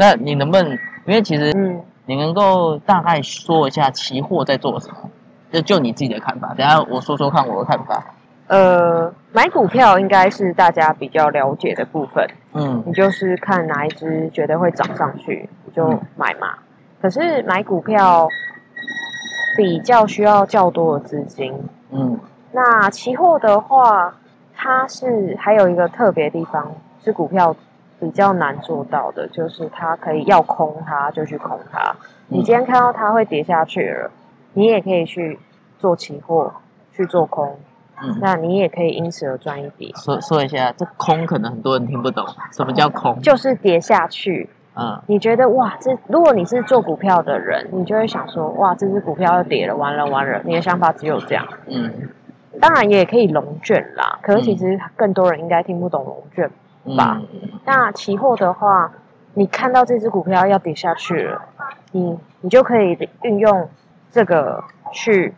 那你能不能，因为其实嗯，你能够大概说一下期货在做什么？就就你自己的看法，等下我说说看我的看法。呃，买股票应该是大家比较了解的部分，嗯你就是看哪一只觉得会涨上去，你就嗯买嘛。可是买股票比较需要较多的资金，嗯那期货的话，它是还有一个特别地方是股票比较难做到的，就是它可以要空它就去空它。你今天看到它会跌下去了，你也可以去做期货去做空，嗯，那你也可以因此而赚一笔。说说一下，这空可能很多人听不懂，什么叫空？就是跌下去，嗯你觉得哇，这如果你是做股票的人，你就会想说哇，这只股票要跌了，完了完了，你的想法只有这样。嗯当然也可以龙卷啦，可是其实更多人应该听不懂龙卷。吧？嗯。那期货的话，你看到这只股票要跌下去了，你你就可以运用这个去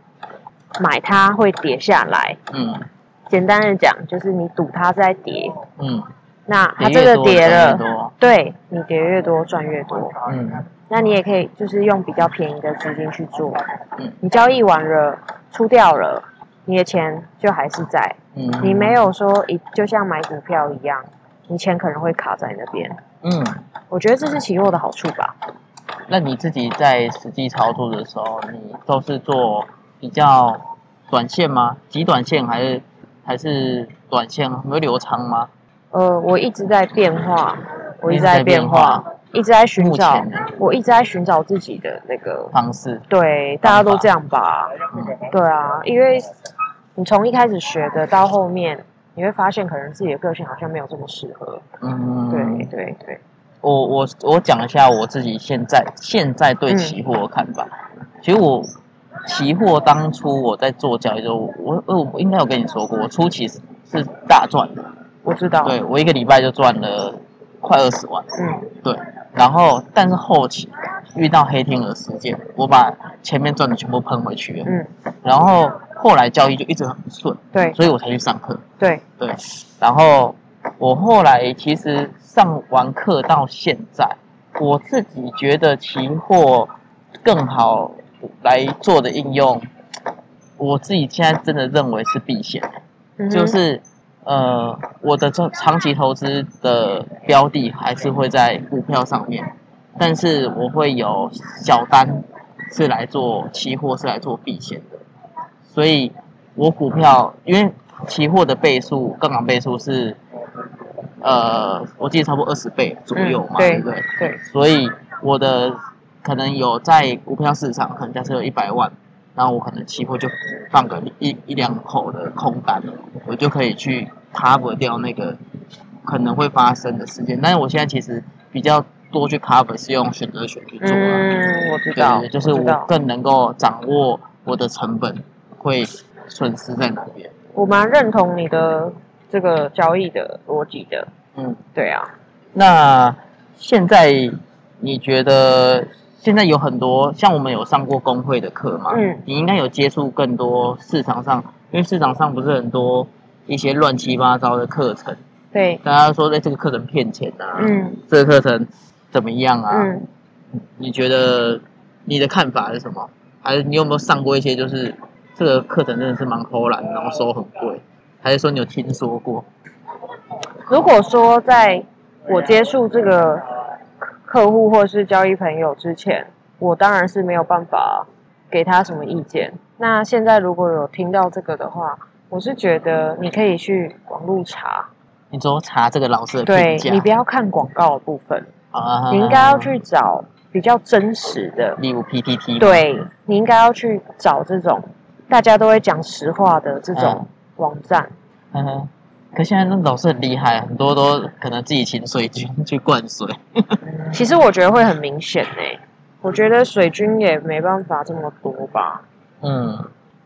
买它会跌下来。嗯。简单的讲，就是你赌它在跌，嗯，那它这个跌了，多，对你跌越多赚越多。嗯。那你也可以就是用比较便宜的资金去做，嗯。你交易完了出掉了，你的钱就还是在，嗯，你没有说一就像买股票一样，你钱可能会卡在那边。嗯。我觉得这是期货的好处吧。那你自己在实际操作的时候，你都是做比较短线吗？极短线还是还是短线？会留仓吗？呃，我一直在变化，我一直在在变变化化，一直在寻找，我一直在寻找自己的那个。方式？对，大家都这样吧？嗯对啊，因为你从一开始学的到后面，你会发现可能自己的个性好像没有这么适合。嗯，对对对，我我我讲一下我自己现在现在对期货的看法。其实我期货当初我在做交易的时候，我我我应该有跟你说过，我初期是是大赚的，我知道。对我一个礼拜就赚了快二十万。嗯对，然后但是后期遇到黑天鹅事件，我把前面赚的全部喷回去了，嗯，然后后来交易就一直很不顺，对。所以我才去上课。对，对，然后我后来其实上完课到现在，我自己觉得期货更好来做的应用，我自己现在真的认为是避险，嗯就是呃我的这长期投资的标的还是会在股票上面，但是我会有小单是来做期货是来做避险的，所以我股票因为期货的倍数杠杆倍数是呃我记得差不多二十倍左右嘛，嗯对对不对？对，所以我的可能有在股票市场，可能假设有一百万，然后我可能期货就放个一一两口的空单，我就可以去 cover 掉那个可能会发生的事件。但是我现在其实比较多去 cover 是用选择权去做啊，嗯，我知对道，对，就是我更能够掌握我的成本会损失在哪边。我蛮认同你的这个交易的逻辑的。嗯，对啊，那现在你觉得现在有很多像我们有上过工会的课嘛？嗯你应该有接触更多市场上，因为市场上不是很多一些乱七八糟的课程，对，大家说在这个课程骗钱啊，嗯这个课程怎么样啊？嗯，你觉得你的看法是什么？还是你有没有上过一些就是这个课程真的是蛮偷懒，然后收很贵？还是说你有听说过？如果说在我接触这个客户或是交易朋友之前，我当然是没有办法给他什么意见。那现在如果有听到这个的话，我是觉得你可以去网络查，你说查这个老师的对你不要看广告的部分，啊，你应该要去找比较真实的，例如 PPT，嘛，对你应该要去找这种大家都会讲实话的这种网站。嗯哼。可现在那老师很厉害，很多都可能自己请水军去灌水。其实我觉得会很明显诶、我觉得水军也没办法这么多吧，嗯，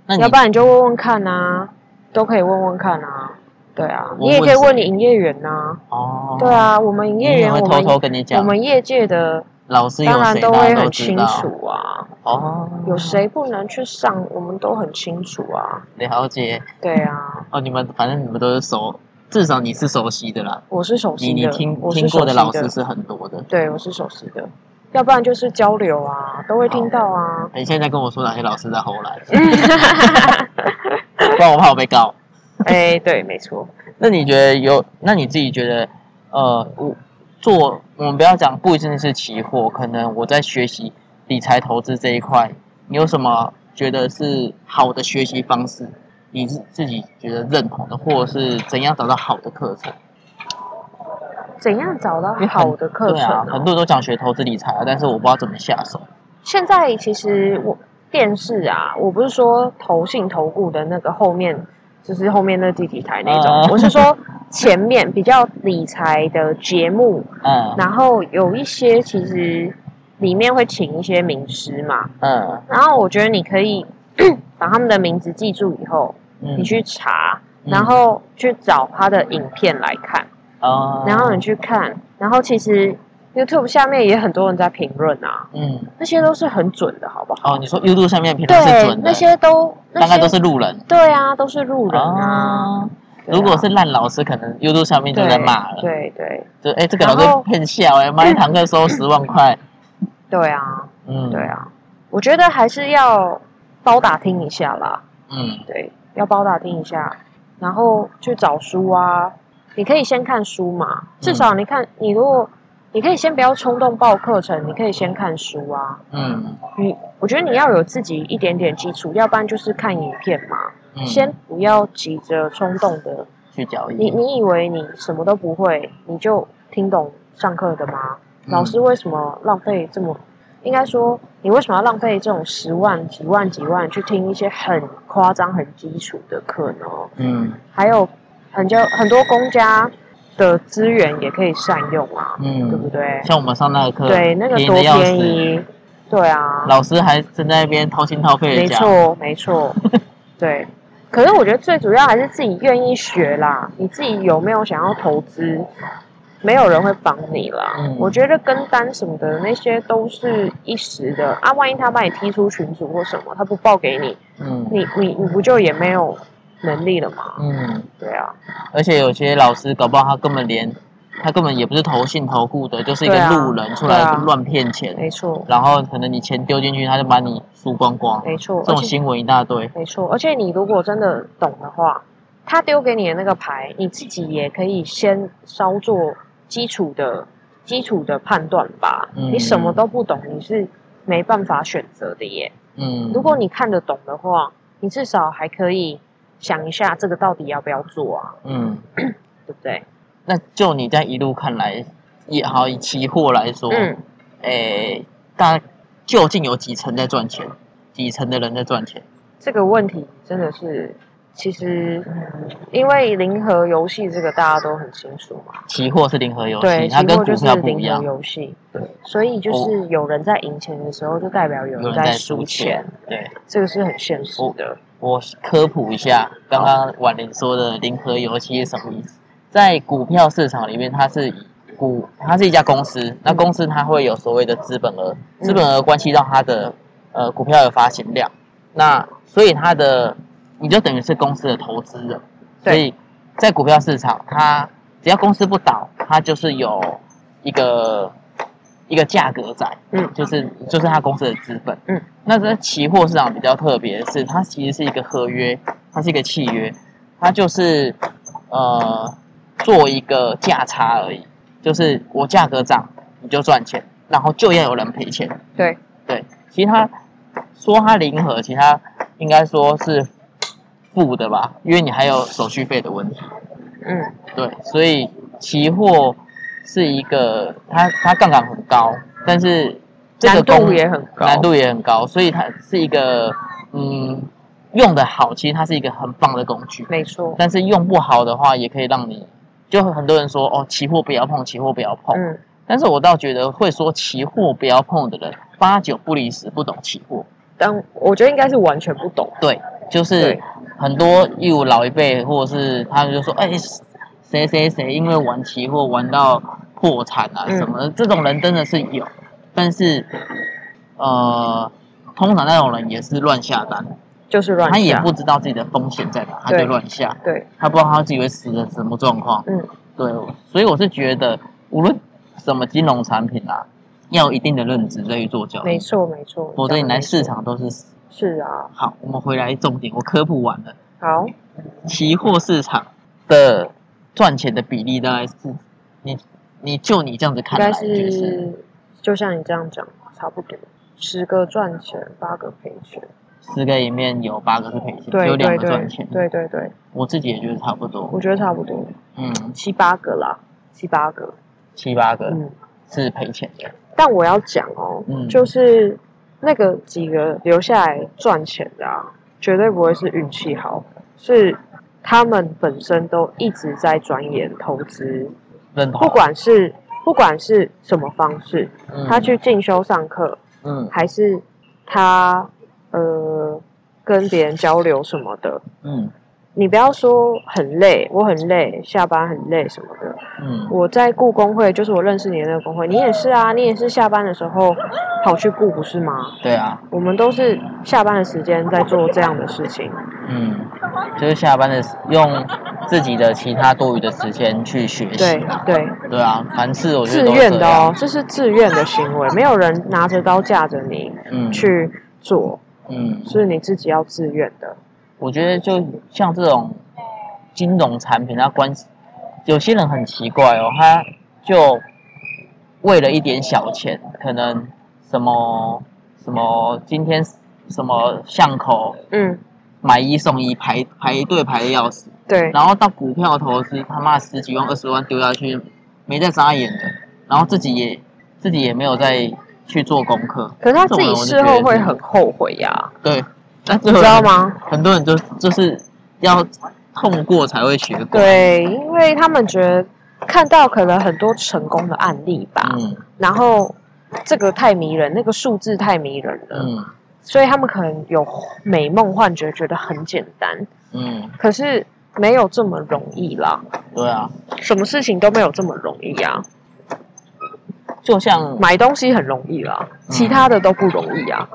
那你要不然你就问问看啊，都可以问问看啊。对啊，你也可以谁问你营业员呐、哦，对，啊，我们营业员，我们我偷跟你讲，们业界的老师有当然谁，都会很清。楚啊，哦，有谁不能去上，我们都很清楚啊。了解？对啊，哦，你们反正你们都是熟至少你是熟悉的啦。我是熟悉的，你你听听过的老师是很多的。对，我是熟悉的，要不然就是交流啊，都会听到啊。你现在跟我说哪些老师在后来，不然我怕我被告。哎，对，没错。那你觉得有？那你自己觉得，呃，我做我们不要讲不一定是期货，可能我在学习理财投资这一块，你有什么觉得是好的学习方式？你自自己觉得认同的，或者是怎样找到好的课程？怎样找到好的课程、对啊，很多人都想学投资理财啊，但是我不知道怎么下手。现在其实我电视啊，我不是说投信投顾的那个后面，就是后面那第几台那种，啊我是说前面比较理财的节目，嗯。然后有一些其实里面会请一些名师嘛，嗯。然后我觉得你可以 把他们的名字记住以后，嗯，你去查，嗯。然后去找他的影片来看，哦，然后你去看，然后其实 YouTube 下面也很多人在评论啊，嗯。那些都是很准的，好不好？哦，你说 YouTube 上面评论是准，的，那些都那大概都是路人。对啊，都是路人啊。哦，对啊如果是烂老师，可能 YouTube 上面就在骂了。对对就哎、这个老师骗笑哎、妈一堂课收十万块。对啊，嗯，对，啊，我觉得还是要包打听一下啦。嗯对，要包打听一下，然后去找书啊。你可以先看书嘛，至少你看，你如果你可以先不要冲动报课程，你可以先看书啊。嗯你我觉得你要有自己一点点基础，要不然就是看影片嘛。嗯，先不要急着冲动的，去交易。你你以为你什么都不会，你就听懂上课的吗？嗯老师为什么浪费这么？应该说，你为什么要浪费这种十万、几万、几万去听一些很夸张、很基础的课呢？嗯还有很多很多公家的资源也可以善用啊，嗯对不嗯，对？像我们上那个课，对，那个多便宜，对啊，老师还正在那边掏心掏肺的没。错，没错，对。可是我觉得最主要还是自己愿意学啦，你自己有没有想要投资？没有人会帮你啦。嗯我觉得跟单什么的那些都是一时的啊，万一他把你踢出群组或什么，他不报给你，嗯你你你不就也没有能力了吗？嗯，对啊，而且有些老师搞不好他根本连他根本也不是投信投顾的，就是一个路人出来乱骗钱，没错，然后可能你钱丢进去，他就把你输光光。没错，这种新闻一大堆。没错，而且你如果真的懂的话，他丢给你的那个牌，你自己也可以先稍做基础的基础的判断吧。嗯你什么都不懂，你是没办法选择的耶。嗯，如果你看得懂的话，你至少还可以想一下这个到底要不要做啊，嗯，对不对？那就你在一路看来，也好以期货来说，嗯，诶，大究竟有几层在赚钱？几层的人在赚钱？这个问题真的是，其实因为零和游戏这个大家都很清楚嘛。期货是零和游对，戏，它跟股票不一样。游戏，对，所以就是有人在赢钱的时候，就代表有有人在输输钱，对，这个是很现实的。我科普一下，刚刚婉玲说的零和游戏是什么意思？在股票市场里面，它是以股，它是一家公司，那公司它会有所谓的资本额，嗯。资本额关系到它的呃股票的发行量，那所以它的你就等于是公司的投资人，所以在股票市场，它只要公司不倒，它就是有一个一个价格在，嗯。就是就是它公司的资本，嗯，那在期货市场比较特别的是，它其实是一个合约，它是一个契约，它就是呃做一个价差而已，就是我价格涨你就赚钱，然后就要有人赔钱。对，对，其实它说它零和，其实它应该说是负的吧，因为你还有手续费的问题。嗯，对，所以期货是一个它它杠杆很高，但是这个难度也很高，难度也很高，所以它是一个嗯用的好，其实它是一个很棒的工具。没错。但是用不好的话，也可以让你就很多人说哦，期货不要碰，期货不要碰。嗯，但是我倒觉得会说期货不要碰的人，八九不离十不懂期货。但我觉得应该是完全不懂。对，就是很多义务老一辈，或者是他们就说，哎、谁谁谁因为玩期货玩到破产啊嗯什么的，这种人真的是有，但是呃，通常那种人也是乱下单，就是乱下，他也不知道自己的风险在哪，他就乱下，对，他不知道他自己会死的什么状况。嗯，对，所以我是觉得，无论什么金融产品啊，要有一定的认知再去做交易，没错没错，否则你来市场都是死。是啊，好，我们回来重点，我科普完了，好，期货市场的赚钱的比例大概是，你你就你这样子看来，就是是？就像你这样讲，差不多。十个赚钱，八个赔钱，十个里面有八个是赔钱，只对有两个赚钱。对对对，我自己也觉得差不多，我觉得差不多嗯，七八个啦，七八个，七八个嗯。是赔钱的，但我要讲哦，嗯。就是那个几个留下来赚钱的啊，绝对不会是运气好，是他们本身都一直在钻研投资。不管是不管是什么方式，嗯。他去进修上课，嗯。还是他呃跟别人交流什么的，嗯。你不要说很累，我很累，下班很累什么的，嗯。我在雇工会，就是我认识你的那个工会，你也是啊，你也是下班的时候跑去雇，不是吗？对啊，我们都是下班的时间在做这样的事情。嗯，就是下班的时用自己的其他多余的时间去学习对。对，对啊，凡事我觉自得自愿的哦，这是自愿的行为，没有人拿着刀架着你嗯。去做，嗯，是你自己要自愿的。我觉得就像这种金融产品，它关系有些人很奇怪哦，他就为了一点小钱，可能什么什么今天什么巷口嗯，买一送一排排队排的要死，对，然后到股票投资他妈十几万二十万丢下去，没在眨眼的，然后自己也自己也没有再去做功课，可是他自己事后会很后悔呀，对，那你知道？吗？很多人就就是要痛过才会学过。，对，因为他们觉得看到可能很多成功的案例吧，嗯然后这个太迷人，那个数字太迷人了，嗯所以他们可能有美梦幻觉，觉得很简单，嗯，可是没有这么容易啦，对啊，什么事情都没有这么容易啊。就像买东西很容易啦，其他的都不容易啊。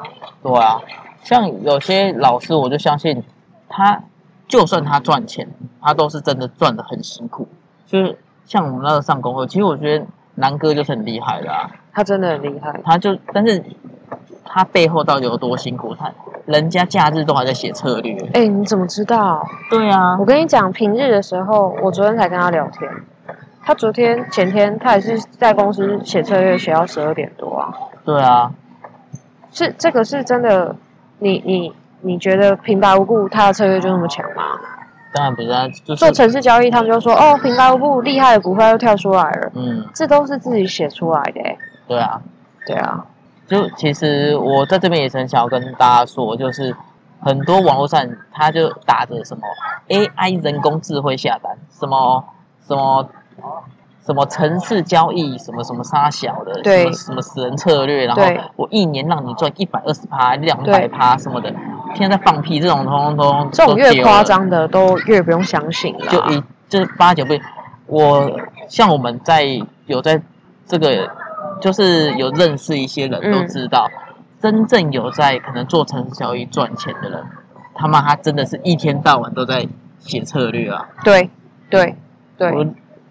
对啊，像有些老师，我就相信他，就算他赚钱，他都是真的赚的很辛苦。就是像我们那个上工会，其实我觉得南哥就是很厉害的啊，他真的很厉害，他就但是他背后到底有多辛苦？他人家假日都还在写策略。哎、你怎么知道？对啊我，跟你讲，平日的时候，我昨天才跟他聊天，他昨天前天他也是在公司写策略，写到十二点多啊。对啊，是这个是真的，你你你觉得平白无故他的策略就那么强吗？当然不是啊，就是做城市交易，他们就说哦，平白无故厉害的股票又跳出来了，嗯，这都是自己写出来的、欸。对啊，对啊，就其实我在这边也是很想要跟大家说，就是很多网络上他就打着什么 AI 人工智慧下单，什么什么什么城市交易，什么什么杀小的，什么什么死人策略，然后我一年让你赚一百二十趴、两百趴什么的，天天在放屁，这种通通通这种越夸张的都越不用相信了。就一就是八九不，我像我们在有在这个就是有认识一些人嗯。都知道，真正有在可能做城市交易赚钱的人，他妈他真的是一天到晚都在写策略啊。对对对，我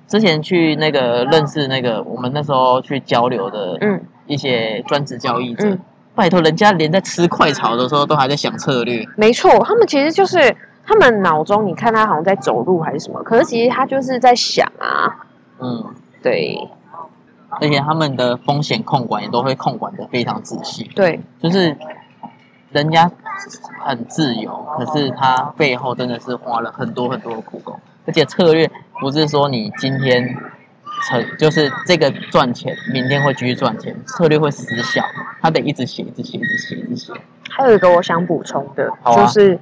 之前去那个认识那个我们那时候去交流的嗯。一些专职交易者，嗯，拜托人家连在吃快炒的时候都还在想策略，没错，他们其实就是他们脑中，你看他好像在走路还是什么，可是其实他就是在想啊，嗯，对。而且他们的风险控管也都会控管的非常仔细。对。就是人家很自由，可是他背后真的是花了很多很多的苦功，而且策略不是说你今天成就是这个赚钱，明天会继续赚钱，策略会失效，他得一直写，一直写，一直写，一直写。还有一个我想补充的，啊就是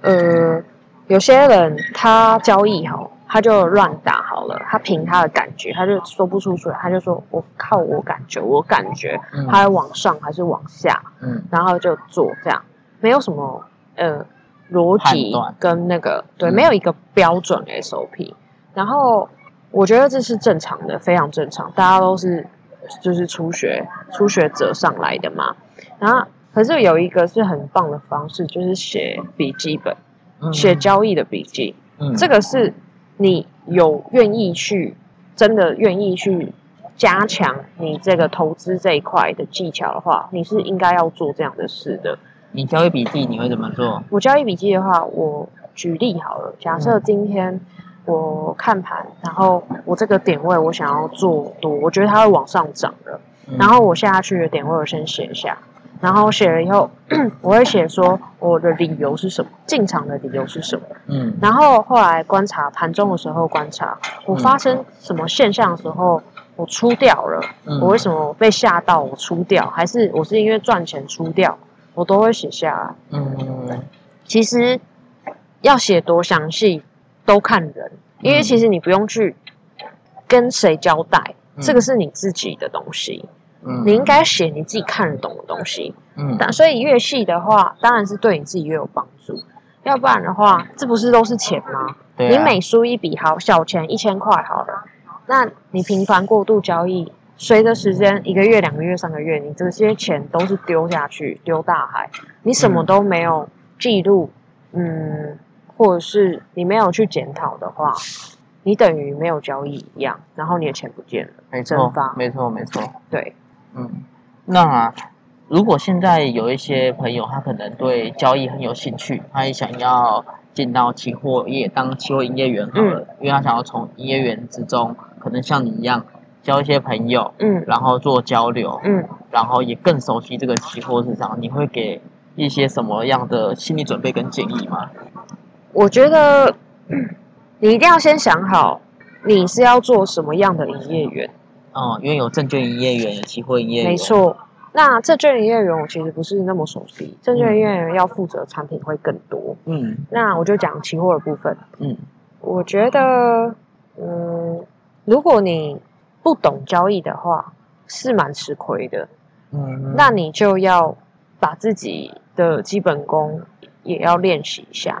呃，有些人他交易好，他就乱打好了，他凭他的感觉，他就说不出去，他就说我靠我感觉，我感觉嗯他会往上还是往下，嗯然后就做这样，没有什么呃逻辑跟那个对，嗯没有一个标准 SOP。然后我觉得这是正常的，非常正常，大家都是就是初学初学者上来的嘛。然后可是有一个是很棒的方式，就是写笔记本，嗯写交易的笔记。嗯这个是你有愿意去，真的愿意去加强你这个投资这一块的技巧的话，你是应该要做这样的事的。你交易笔记你会怎么做？我交易笔记的话，我举例好了，假设今天我看盘，然后我这个点位我想要做多，我觉得它会往上涨了，嗯。然后我下去的点位我先写下，然后写了以后，我会写说我的理由是什么，进场的理由是什么。嗯。然后后来观察盘中的时候观察，我发生什么现象的时候，我出掉了，嗯。我为什么被吓到我出掉，还是我是因为赚钱出掉，我都会写下来。嗯其实要写多详细都看人，因为嗯其实你不用去跟谁交代，嗯这个是你自己的东西，嗯你应该写你自己看得懂的东西。嗯但所以越细的话，当然是对你自己越有帮助。要不然的话，这不是都是钱吗？对啊你每输一笔好小钱一千块好了，那你频繁过度交易，随着时间一个月、两个月、三个月，你这些钱都是丢下去，丢大海，你什么都没有记录，嗯，或者是你没有去检讨的话，你等于没有交易一样，然后你的钱不见了。没错没错没错。对，嗯，那、啊、如果现在有一些朋友，他可能对交易很有兴趣，他也想要进到期货业当期货营业员好了，嗯因为他想要从营业员之中，可能像你一样交一些朋友，嗯然后做交流，嗯。然后也更熟悉这个期货市场，你会给一些什么样的心理准备跟建议吗？我觉得嗯 你一定要先想好，你是要做什么样的营业员。哦、因为有证券营业员，有期货营业员，没，错，那证券营业员我其实不是那么熟悉，证券营业员要负责产品会更多。嗯那我就讲期货的部分。嗯我觉得，嗯，如果你不懂交易的话，是蛮吃亏的。嗯，那你就要把自己的基本功也要练习一下。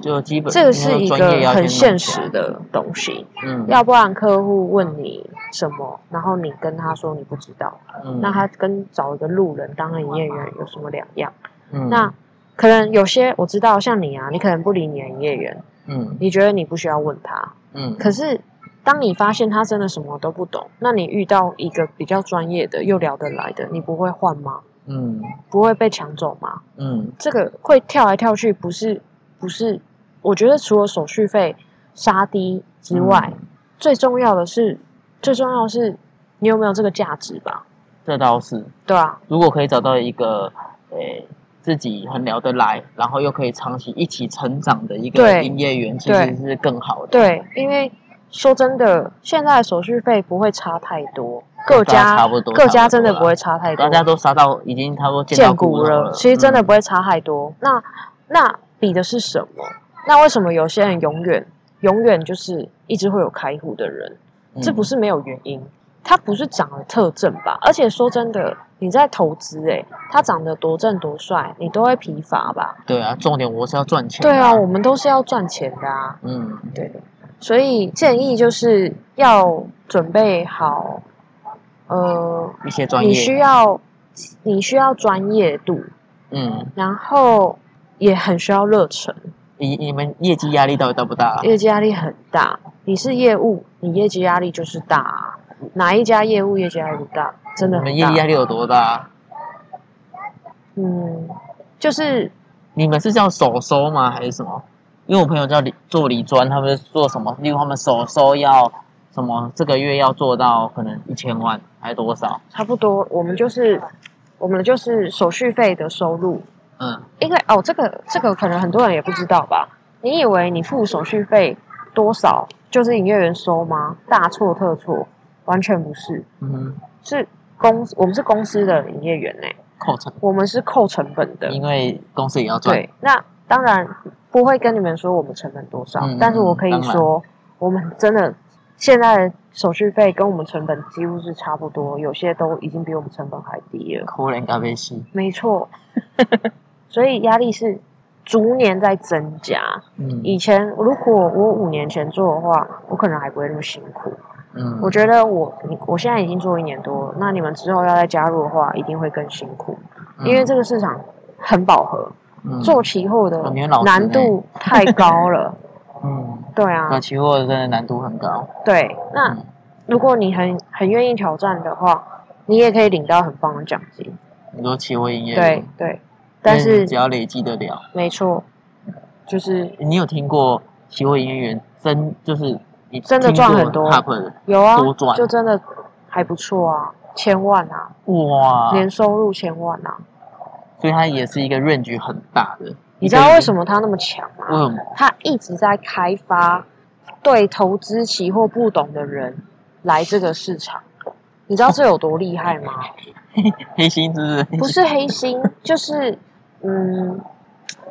就基本这个是一个很先现实的东西。嗯，要不然客户问你什么，然后你跟他说你不知道，嗯那他跟找一个路人当营业员有什么两样？嗯那可能有些我知道，像你啊，你可能不理你的营业员，嗯你觉得你不需要问他。嗯可是当你发现他真的什么都不懂，那你遇到一个比较专业的又聊得来的，你不会换吗？嗯不会被抢走吗？嗯这个会跳来跳去，不是不是？我觉得除了手续费杀低之外，嗯最重要的是，最重要的是你有没有这个价值吧？这倒是。对啊，如果可以找到一个，诶、自己很聊得来，然后又可以长期一起成长的一个对营业员，其对实是更好的。对，因为说真的，现在的手续费不会差太多，各家家差不多各家真的不会差太多大，家都杀到已经差不多见骨了了，，其实真的嗯不会差太多。那那比的是什么？那为什么有些人永远永远就是一直会有开户的人？这不嗯是没有原因，他不是长得特正吧？而且说真的，你在投资、欸，他长得多正多帅，你都会疲乏吧？对啊，重点我是要赚钱。对啊，我们都是要赚钱的啊。嗯对，所以建议就是要准备好，呃，一些专业你需，要你需要专业度，嗯，然后也很需要热忱，你你们业绩压力到底大不大？业绩压力很大。你是业务，你业绩压力就是大啊、哪一家业务业绩压力大？真的你很大。们业绩压力有多大？嗯，就是你们是叫手收吗？还是什么？因为我朋友叫理做理专，他们是做什么？例如他们手收要什么？这个月要做到可能一千万，还是多少？差不多，我们就是我们就是手续费的收入，嗯因为哦，这个这个可能很多人也不知道吧？你以为你付手续费多少就是营业员收吗？大错特错，完全不是，嗯，是公我们是公司的营业员呢、扣成，我们是扣成本的。因为公司也要赚。对，那当然不会跟你们说我们成本多少，嗯但是我可以说，我们真的现在手续费跟我们成本几乎是差不多，有些都已经比我们成本还低了。可怜咖啡西。没错，所以压力是逐年在增加。嗯以前如果我五年前做的话，我可能还不会那么辛苦。嗯，我觉得我你我现在已经做一年多了，那你们之后要再加入的话，一定会更辛苦，嗯因为这个市场很饱和，嗯做期货的难度太高了。嗯，对啊。那，期货真的难度很高。对。那嗯。如果你很很愿意挑战的话，你也可以领到很棒的奖金。很多期货营业对员，对，但是只要累积得了，没错，就是你有听过期货营业员真就是你真的赚很多。有啊多赚，就真的还不错啊，千万啊，哇，年收入千万啊。所以它也是一个 range 很大的。你知道为什么？么他那么强吗？为什么？他一直在开发对投资期货不懂的人来这个市场。你知道这有多厉害吗？黑心是不是？不是黑心，就是嗯，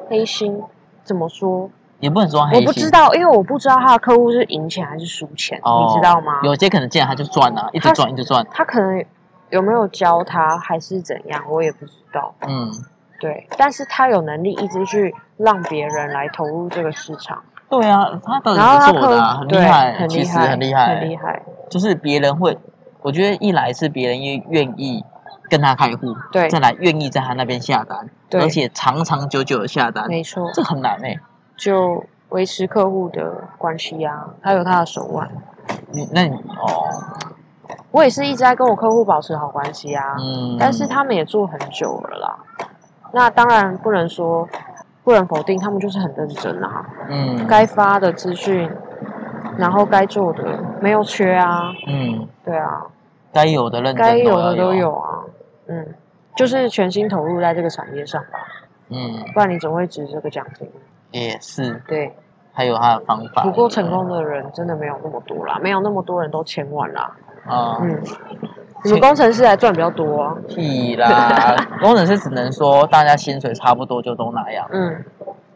黑心怎么说？也不能说黑心。我不知道，因为我不知道他的客户是赢钱还是输钱，哦，你知道吗？有些可能进来他就赚啊，一直赚一直赚。他可能有没有教他，还是怎样，我也不知道。嗯，对，但是他有能力一直去让别人来投入这个市场，对啊，他的然后他客做的啊，很厉害，很厉害，很厉害，很厉害。就是别人会，我觉得一来是别人愿愿意跟他开户，对再来愿意在他那边下单，对而且长长久久的下单，没错，这很难哎、就维持客户的关系啊，他有他的手腕。你那你哦，我也是一直在跟我客户保持好关系啊，嗯，但是他们也做很久了啦。那当然不能说，不能否定他们就是很认真啊，嗯。该发的资讯，然后该做的没有缺啊，嗯，对啊，该有的认真该有的都，有啊，嗯，就是全心投入在这个产业上吧，嗯，不然你怎么会值这个奖金？也是，对，还有他的方法，不过成功的人真的没有那么多啦，没有那么多人都千万啦，啊，嗯，你们工程师还赚比较多。啊，屁啦，工程师只能说大家薪水差不多就都那样，嗯，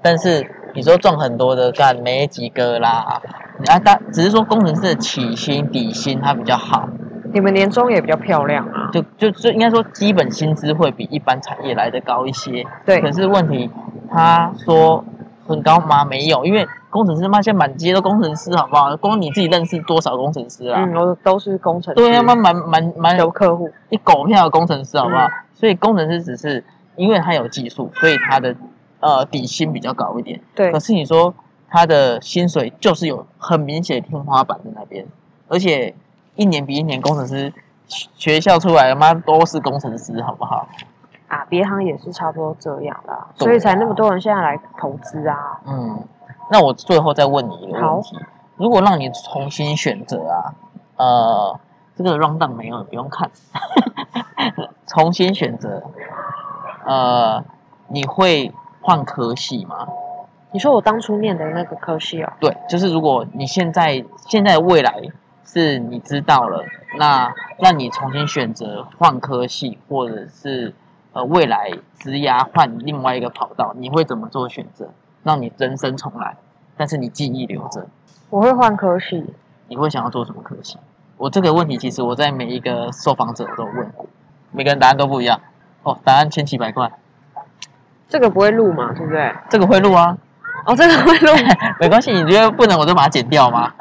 但是你说赚很多的干没几个啦，啊，但只是说工程师的起薪底薪它比较好，你们年终也比较漂亮啊，就就就应该说基本薪资会比一般产业来的高一些。对。可是问题他说很高吗？没有，因为工程师妈现在满街都工程师，好不好？光你自己认识多少工程师啊？嗯，我都是工程师，对啊，妈满满满有客户，一狗票的工程师，好不好？嗯所以工程师只是因为他有技术，所以他的呃底薪比较高一点。对可，是你说他的薪水就是有很明显的天花板在那边，而且一年比一年工程师学学校出来的妈都是工程师，好不好？啊，别行也是差不多这样啦，对所以才那么多人现在来投资啊。嗯，那我最后再问你一个问题：如果让你重新选择啊，呃，这个 round down 没有，不用看，重新选择，呃，你会换科系吗？你说我当初念的那个科系哦，对，就是如果你现在现在未来是你知道了，那让你重新选择换科系，或者是呃未来职涯换另外一个跑道，你会怎么做选择？让你人生重来，但是你记忆留着，我会换科系，你会想要做什么科系？我这个问题其实我在每一个受访者都有问过，每个人答案都不一样。哦，答案千奇百怪，这个不会录嘛，对不对？这个会录啊，哦，这个会录 没关系，你觉得不能我就把它剪掉吗？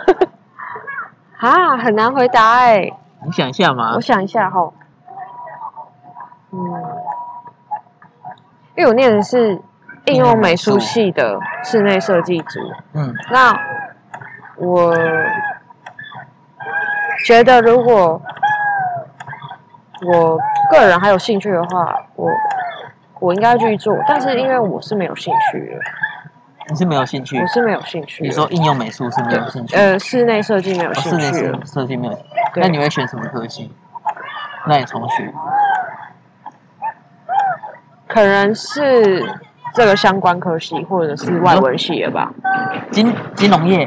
啊，很难回答哎、你想一下嘛我，想一下哈，嗯，因为我念的是应用美术系的室内设计组，嗯。那我觉得如果我个人还有兴趣的话，我我应该继续做，但是因为我是没有兴趣的，你是没有兴趣？我，是没有兴趣。你说应用美术是没有兴趣，呃，室内设计没有兴趣室内设，设计没有，对。那你会选什么科系？那你重学，可能是这个相关科系或者是外文系的吧，金金融业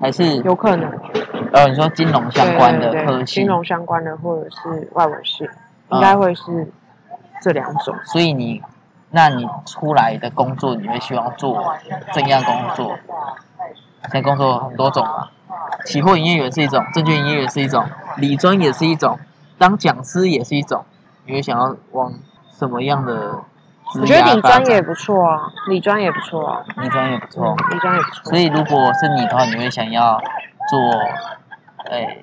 还是有可能呃你说金融相关的对对对科系金，融相关的或者是外文系，嗯应该会是这两种。所以你那你出来的工作你会希望做怎样工作？现在工作很多种嘛，期货营业员是一种，证券营业员是一种，理专也是一种，当讲师也是一种。你会想要往什么样的我觉得理专 也不错啊，理专也不错啊，理专也不错，理专也不错。所以如果是你的话，你会想要做，哎，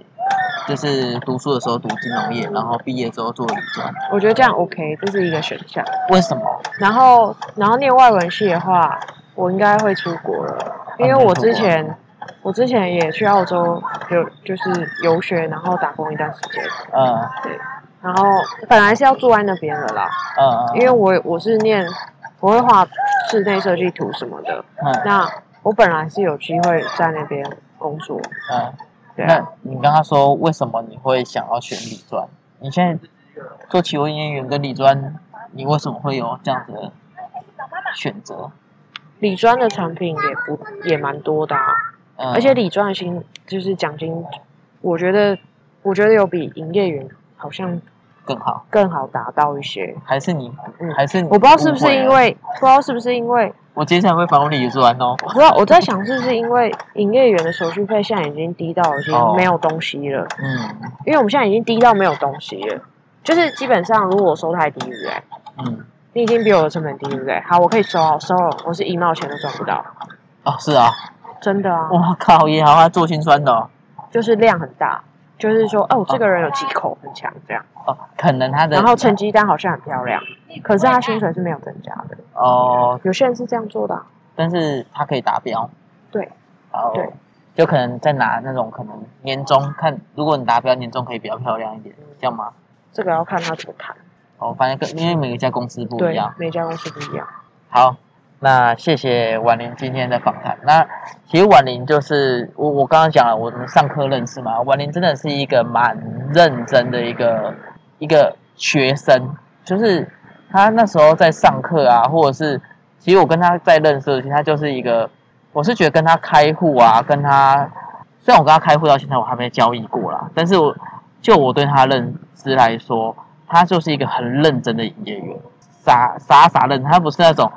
就是读书的时候读金融业，然后毕业之后做理专。我觉得这样 OK，这是一个选项。为什么？然后，然后念外文系的话，我应该会出国了，因为我之前。我之前也去澳洲有就是游学，然后打工一段时间。嗯，对。然后本来是要住在那边的啦。嗯因为我我是念我会画室内设计图什么的。嗯。那我本来是有机会在那边工作。嗯。对。那你跟他说为什么你会想要选理专？你现在做企业营业员跟理专，你为什么会有这样子的选择？理专的产品也不也蛮多的啊。而且理专的薪就是奖金，我觉得我觉得有比营业员好像更好，更好达到一些。还是你，嗯还是我不知道是不是因为 不知道是不是因为我接下来会访问理专哦。不知道我在想是不是因为营业员的手续费现在已经低到已经没有东西了。嗯，因为我们现在已经低到没有东西了，就是基本上如果我收太低，对不对？嗯，你已经比我的成本低，对不对？好，我可以收，收了，我是一毛钱都赚不到。哦，是啊。真的啊！哇靠，也好，他做心酸的，哦就是量很大，就是说，哦，这个人有几口很强，这样。哦，可能他的，然后成绩单好像很漂亮，可是他薪水是没有增加的。哦。有些人是这样做的，但是他可以达标，对，对，就可能再拿那种可能年终看，如果你达标，年终可以比较漂亮一点，这样吗？这个要看他怎么谈哦，反正跟因为每一家公司不一样，每家公司不一样。好。那谢谢婉玲今天的访谈。那其实婉玲就是我我刚刚讲了，我们上课认识嘛。婉玲真的是一个蛮认真的一个一个学生，就是他那时候在上课啊，或者是其实我跟他在认识的时候，他就是一个，我是觉得跟他开户啊，跟他虽然我跟他开户到现在我还没交易过啦，但是我就我对他认知来说，他就是一个很认真的营业员，傻傻傻认，他不是那种。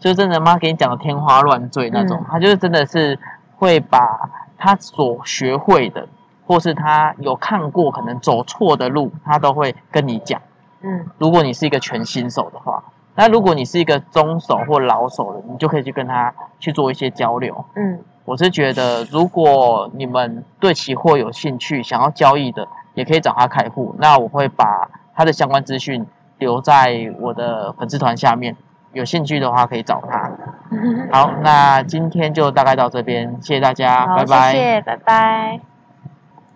就真的妈给你讲的天花乱坠那种，他就是真的是会把他所学会的，或是他有看过可能走错的路，他都会跟你讲。嗯，如果你是一个全新手的话，那如果你是一个中手或老手的，你就可以去跟他去做一些交流。嗯，我是觉得如果你们对期货有兴趣，想要交易的，也可以找他开户。那我会把他的相关资讯留在我的粉丝团下面。有兴趣的话可以找他。好，那今天就大概到这边，谢谢大家，拜拜。谢谢，拜拜。